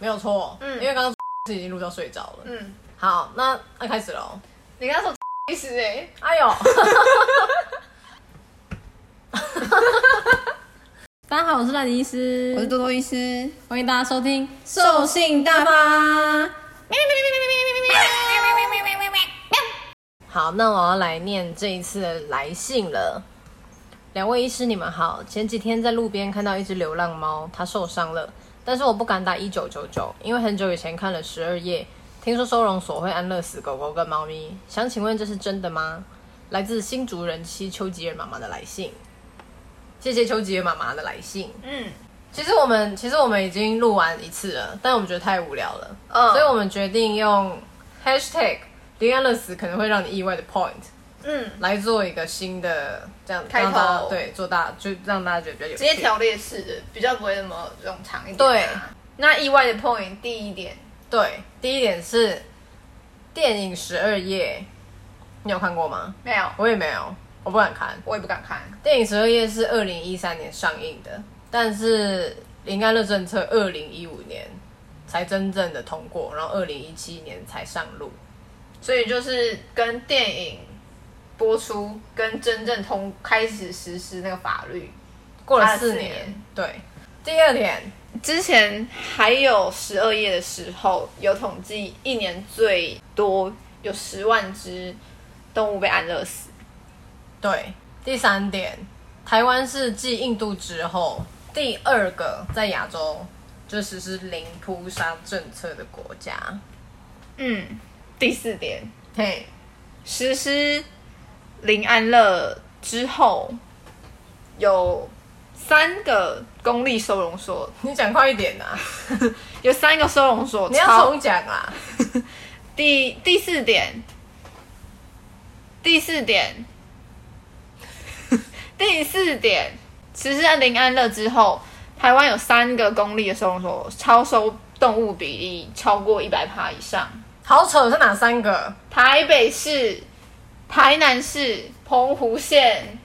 没有错，嗯，因为刚刚 是已经录到睡着了，嗯，好，那那开始喽。你刚刚说医师哎，哎呦，大家好，我是烂泥医师，我是多多医师，欢迎大家收听兽性大发。好，那我要来念这一次的来信了。两位医师，你们好。前几天在路边看到一只流浪猫，它受伤了，但是我不敢打一九九九，因为很久以前看了十二页，听说收容所会安乐死狗狗跟猫咪。想请问这是真的吗？来自新竹人妻丘吉尔妈妈的来信。谢谢丘吉尔妈妈的来信。嗯，其实我们其实我们已经录完一次了，但我们觉得太无聊了，嗯，所以我们决定用 hashtag 零安乐死可能会让你意外的 point。嗯，来做一个新的这样开头，对，做大就让大家觉得比较有趣。直接条列式的，比较不会那么冗长一点。对，那意外的 point 第一点，对，第一点是电影《十二页》，你有看过吗？没有，我也没有，我不敢看，我也不敢看。电影《十二页》是二零一三年上映的，但是林安乐政策二零一五年才真正的通过，然后二零一七年才上路，所以就是跟电影。播出跟真正通开始实施那个法律过了四年，对。第二点，之前还有十二页的时候，有统计一年最多有十万只动物被安乐死。对。第三点，台湾是继印度之后第二个在亚洲就实施零扑杀政策的国家。嗯。第四点，嘿，实施。零安乐之后，有三个公立收容所。你讲快一点啊！有三个收容所，你要重讲啊！第第四点，第四点，第四点，其实在林安乐之后，台湾有三个公立的收容所，超收动物比例超过一百趴以上。好扯，是哪三个？台北市。台南市、澎湖县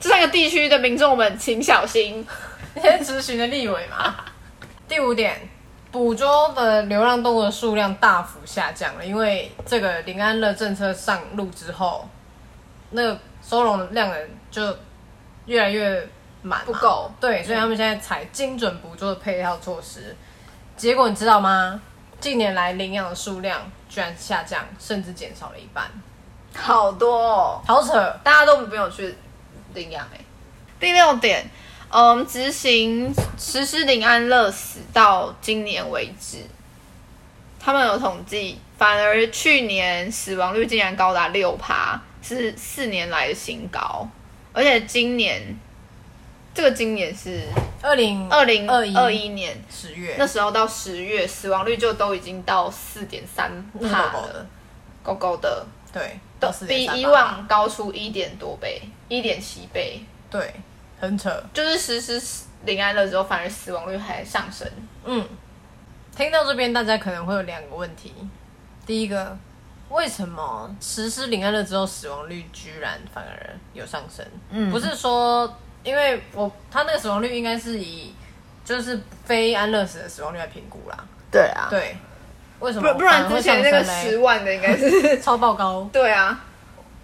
这三个地区的民众们，请小心。你是咨询的立委吗？第五点，捕捉的流浪动物的数量大幅下降了，因为这个林安乐政策上路之后，那个收容量人就越来越满，不够。对，所以他们现在采精准捕捉的配套措施，结果你知道吗？近年来领养的数量居然下降，甚至减少了一半。好多哦，好扯，大家都没有去领养哎。第六点，嗯，执行实施零安乐死到今年为止，他们有统计，反而去年死亡率竟然高达六趴，是四年来的新高。而且今年，这个今年是二零二零二一二一年。十月，那时候到十月，死亡率就都已经到四点三趴了，高高的，对。都比以往高出一点多倍，一点七倍，对，很扯。就是实施零安乐之后，反而死亡率还上升。嗯，听到这边，大家可能会有两个问题。第一个，为什么实施零安乐之后，死亡率居然反而有上升？嗯，不是说，因为我他那个死亡率应该是以就是非安乐死的死亡率来评估啦。对啊，对。为什么？不然之前那个十万的应该是 超爆高。对啊。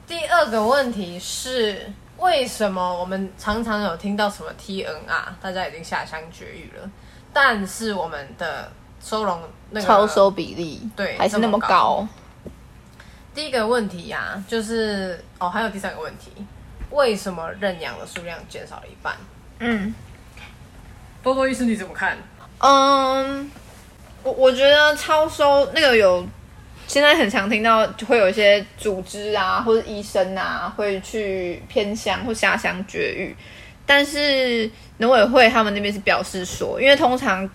第二个问题是，为什么我们常常有听到什么 TNR，大家已经下乡绝育了，但是我们的收容那个超收比例对还是那么高？么高。第一个问题呀、啊，就是哦，还有第三个问题，为什么认养的数量减少了一半？嗯，多多医师你怎么看？嗯。我我觉得超收那个有，现在很常听到就会有一些组织啊或者医生啊会去偏乡或下乡绝育，但是农委会他们那边是表示说，因为通常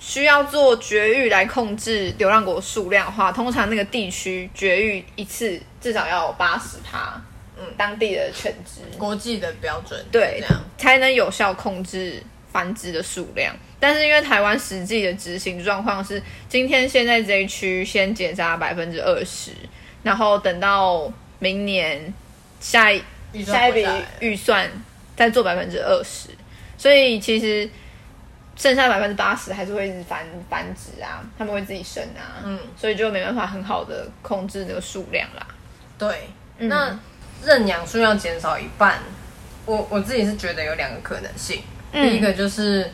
需要做绝育来控制流浪狗数量的话，通常那个地区绝育一次至少要八十趴，嗯，当地的犬只。国际的标准，对，这样。才能有效控制繁殖的数量。但是因为台湾实际的执行状况是，今天现在这一区先结扎百分之二十，然后等到明年下一下一笔预算再做百分之二十，所以其实剩下百分之八十还是会一直繁繁殖啊，他们会自己生啊，嗯，所以就没办法很好的控制这个数量啦。对，嗯、那认养数量减少一半，我我自己是觉得有两个可能性，嗯、第一个就是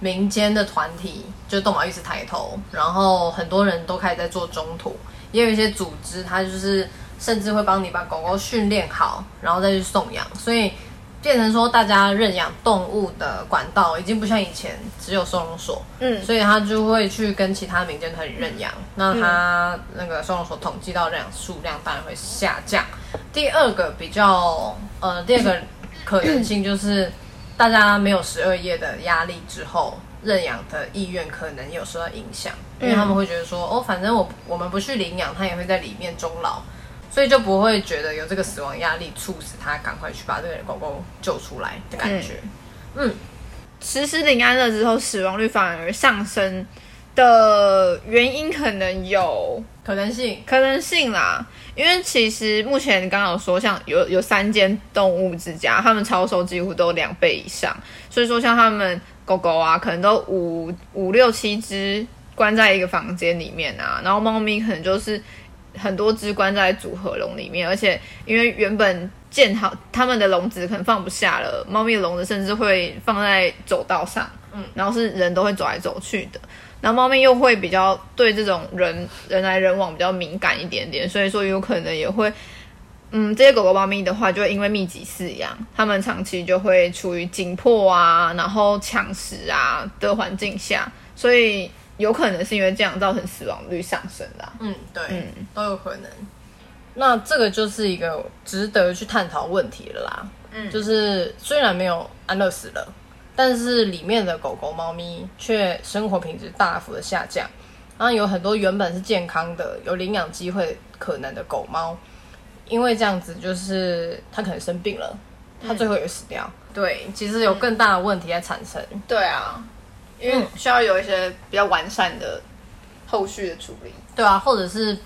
民间的团体就动保意识抬头，然后很多人都开始在做中途，也有一些组织，它就是甚至会帮你把狗狗训练好，然后再去送养，所以。变成说，大家认养动物的管道已经不像以前只有收容所，嗯，所以他就会去跟其他民间团体认养，那他那个收容所统计到认养数量当然会下降。第二个比较，呃，第二个可能性就是，大家没有十二夜的压力之后，认养的意愿可能有受到影响，因为他们会觉得说，哦，反正我我们不去领养，它也会在里面终老。所以就不会觉得有这个死亡压力，促使他赶快去把这个狗狗救出来的感觉。嗯，实施领安乐之后，死亡率反而上升的原因可能有可能性，可能性啦。因为其实目前刚刚有说，像有有三间动物之家，他们超收几乎都两倍以上。所以说，像他们狗狗啊，可能都五五六七只关在一个房间里面啊，然后猫咪可能就是。很多只关在组合笼里面，而且因为原本建好他们的笼子可能放不下了，猫咪的笼子甚至会放在走道上，嗯，然后是人都会走来走去的，然后猫咪又会比较对这种人人来人往比较敏感一点点，所以说有可能也会，嗯，这些狗狗猫咪的话就会因为密集饲养，它们长期就会处于紧迫啊，然后抢食啊的环境下，所以。有可能是因为这样造成死亡率上升的。嗯，对，嗯，都有可能。那这个就是一个值得去探讨问题了啦。嗯，就是虽然没有安乐死了，但是里面的狗狗、猫咪却生活品质大幅的下降。然后有很多原本是健康的、有领养机会可能的狗猫，因为这样子，就是它可能生病了，它最后也死掉。嗯，对，其实有更大的问题在产生。嗯，对啊。因为需要有一些比较完善的后续的处理，对啊，或者是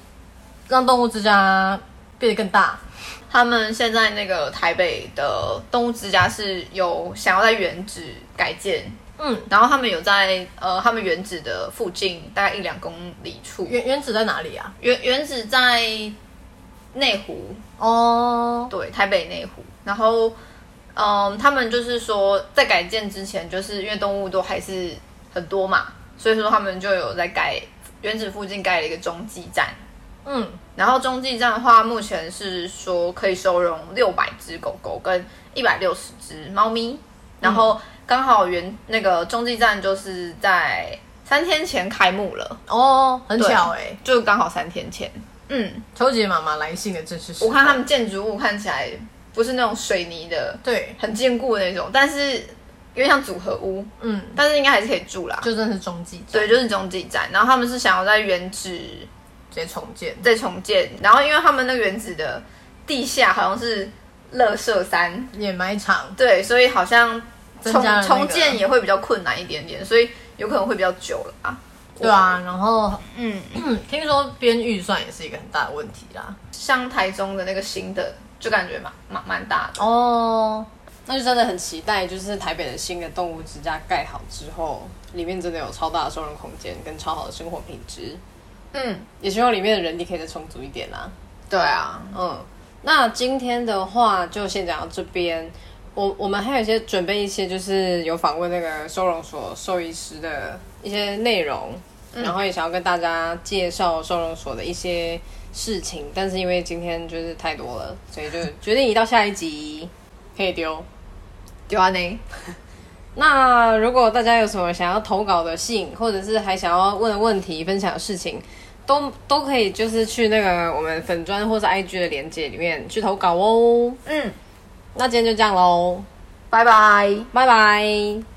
让动物之家变得更大。他们现在那个台北的动物之家是有想要在原址改建，嗯，然后他们有在呃他们原址的附近大概一两公里处。原原址在哪里啊？原原址在内湖哦，对，台北内湖，然后。嗯，他们就是说，在改建之前，就是因为动物都还是很多嘛，所以说他们就有在改原址附近盖了一个中继站。嗯，然后中继站的话，目前是说可以收容六百只狗狗跟一百六十只猫咪。然后刚好原那个中继站就是在三天前开幕了哦，很巧哎、欸，就刚好三天前。嗯，秋姐妈妈来信的正是，我看他们建筑物看起来。不是那种水泥的，对，很坚固的那种，但是有点像组合屋，嗯，但是应该还是可以住啦。就真的是中继站，对，就是中继站。然后他们是想要在原址再重建，再重建。然后因为他们那个原址的地下好像是乐色山掩埋场，对，所以好像重重建也会比较困难一点点，所以有可能会比较久了啊。对啊，然后嗯，听说编预算也是一个很大的问题啦，像台中的那个新的。就感觉蛮蛮蛮大的哦，那就真的很期待，就是台北的新的动物之家盖好之后，里面真的有超大的收容空间跟超好的生活品质。嗯，也希望里面的人力可以再充足一点啦。对啊，嗯，那今天的话就先讲到这边。我我们还有一些准备一些，就是有访问那个收容所兽医师的一些内容，嗯，然后也想要跟大家介绍收容所的一些。事情，但是因为今天就是太多了，所以就决定移到下一集可以丢丢啊呢。那如果大家有什么想要投稿的信，或者是还想要问的问题、分享的事情，都都可以，就是去那个我们粉砖或是 IG 的连接里面去投稿哦。嗯，那今天就这样喽，拜拜，拜拜。